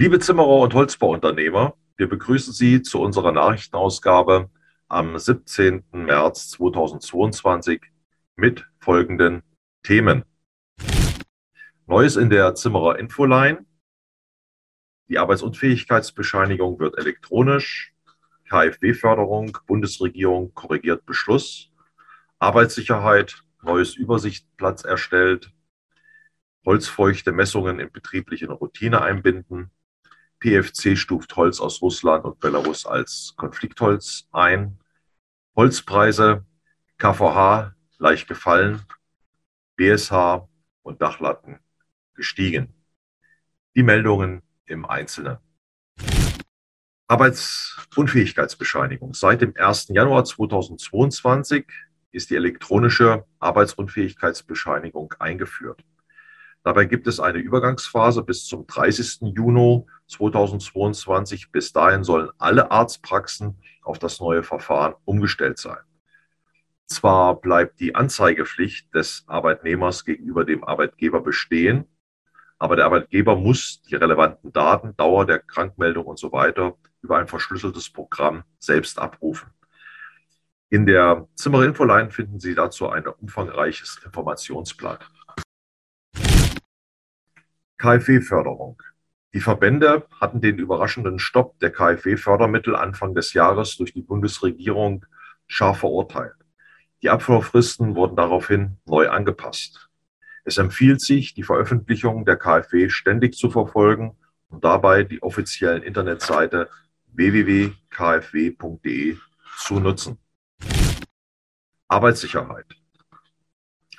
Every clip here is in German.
Liebe Zimmerer und Holzbauunternehmer, wir begrüßen Sie zu unserer Nachrichtenausgabe am 17. März 2022 mit folgenden Themen. Neues in der Zimmerer Infoline. Die Arbeitsunfähigkeitsbescheinigung wird elektronisch. KfW-Förderung, Bundesregierung korrigiert Beschluss. Arbeitssicherheit, neues Übersichtsplatz erstellt. Holzfeuchte Messungen in betrieblichen Routine einbinden. PFC stuft Holz aus Russland und Belarus als Konfliktholz ein. Holzpreise, KVH leicht gefallen, BSH und Dachlatten gestiegen. Die Meldungen im Einzelnen. Arbeitsunfähigkeitsbescheinigung. Seit dem 1. Januar 2022 ist die elektronische Arbeitsunfähigkeitsbescheinigung eingeführt. Dabei gibt es eine Übergangsphase bis zum 30. Juni 2022. Bis dahin sollen alle Arztpraxen auf das neue Verfahren umgestellt sein. Zwar bleibt die Anzeigepflicht des Arbeitnehmers gegenüber dem Arbeitgeber bestehen, aber der Arbeitgeber muss die relevanten Daten, Dauer der Krankmeldung und so weiter über ein verschlüsseltes Programm selbst abrufen. In der Zimmer Infoline finden Sie dazu ein umfangreiches Informationsblatt. KfW-Förderung. Die Verbände hatten den überraschenden Stopp der KfW-Fördermittel Anfang des Jahres durch die Bundesregierung scharf verurteilt. Die Abflurfristen wurden daraufhin neu angepasst. Es empfiehlt sich, die Veröffentlichung der KfW ständig zu verfolgen und dabei die offiziellen Internetseite www.kfw.de zu nutzen. Arbeitssicherheit.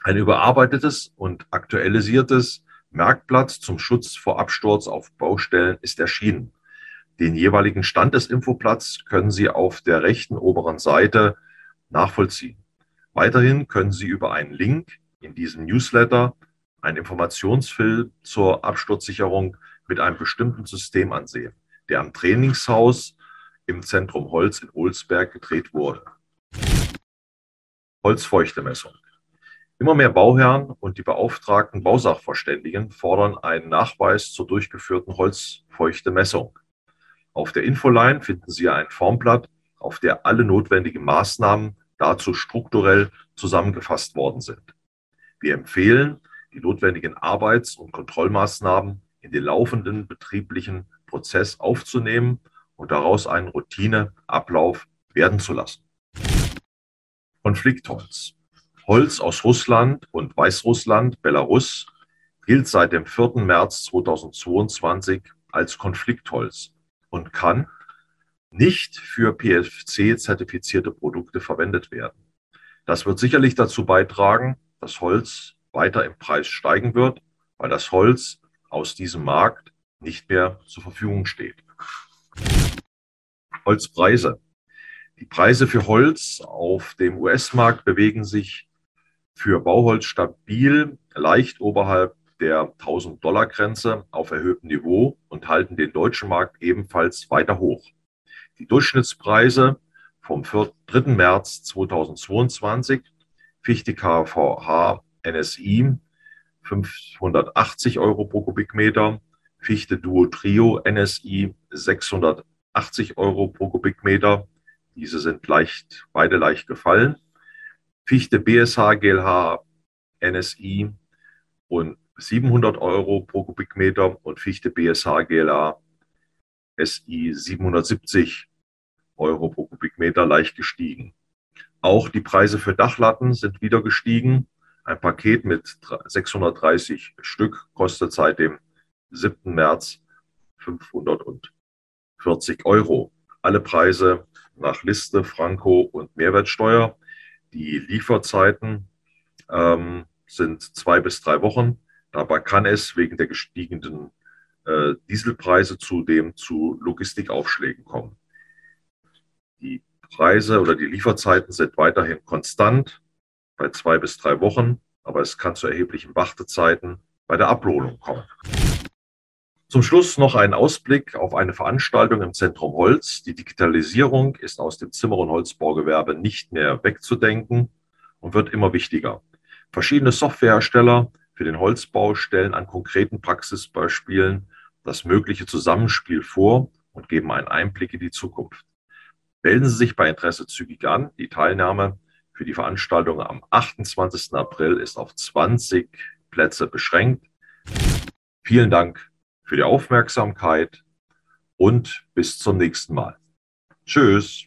Ein überarbeitetes und aktualisiertes Merkblatt zum Schutz vor Absturz auf Baustellen ist erschienen. Den jeweiligen Stand des Infoblatts können Sie auf der rechten oberen Seite nachvollziehen. Weiterhin können Sie über einen Link in diesem Newsletter einen Informationsfilm zur Absturzsicherung mit einem bestimmten System ansehen, der am Trainingshaus im Zentrum Holz in Olsberg gedreht wurde. Holzfeuchtemessung. Immer mehr Bauherren und die beauftragten Bausachverständigen fordern einen Nachweis zur durchgeführten Holzfeuchtemessung. Auf der Infoline finden Sie ein Formblatt, auf der alle notwendigen Maßnahmen dazu strukturell zusammengefasst worden sind. Wir empfehlen, die notwendigen Arbeits- und Kontrollmaßnahmen in den laufenden betrieblichen Prozess aufzunehmen und daraus einen Routineablauf werden zu lassen. Konfliktholz. Holz aus Russland und Weißrussland, Belarus, gilt seit dem 4. März 2022 als Konfliktholz und kann nicht für PFC-zertifizierte Produkte verwendet werden. Das wird sicherlich dazu beitragen, dass Holz weiter im Preis steigen wird, weil das Holz aus diesem Markt nicht mehr zur Verfügung steht. Holzpreise. Die Preise für Holz auf dem US-Markt bewegen sich für Bauholz stabil, leicht oberhalb der 1000-Dollar-Grenze auf erhöhtem Niveau und halten den deutschen Markt ebenfalls weiter hoch. Die Durchschnittspreise vom 3. März 2022, Fichte KVH NSI 580 Euro pro Kubikmeter, Fichte Duo Trio NSI 680 Euro pro Kubikmeter. Diese sind leicht, beide leicht gefallen. Fichte BSH GLH NSI und 700 Euro pro Kubikmeter und Fichte BSH GLA SI 770 Euro pro Kubikmeter leicht gestiegen. Auch die Preise für Dachlatten sind wieder gestiegen. Ein Paket mit 630 Stück kostet seit dem 7. März 540 Euro. Alle Preise nach Liste, Franco und Mehrwertsteuer. Die Lieferzeiten ähm, sind zwei bis drei Wochen. Dabei kann es wegen der gestiegenen äh, Dieselpreise zudem zu Logistikaufschlägen kommen. Die Preise oder die Lieferzeiten sind weiterhin konstant bei zwei bis drei Wochen, aber es kann zu erheblichen Wartezeiten bei der Ablohnung kommen. Zum Schluss noch ein Ausblick auf eine Veranstaltung im Zentrum Holz. Die Digitalisierung ist aus dem Zimmer- und Holzbaugewerbe nicht mehr wegzudenken und wird immer wichtiger. Verschiedene Softwarehersteller für den Holzbau stellen an konkreten Praxisbeispielen das mögliche Zusammenspiel vor und geben einen Einblick in die Zukunft. Melden Sie sich bei Interesse zügig an. Die Teilnahme für die Veranstaltung am 28. April ist auf 20 Plätze beschränkt. Vielen Dank für die Aufmerksamkeit und bis zum nächsten Mal. Tschüss.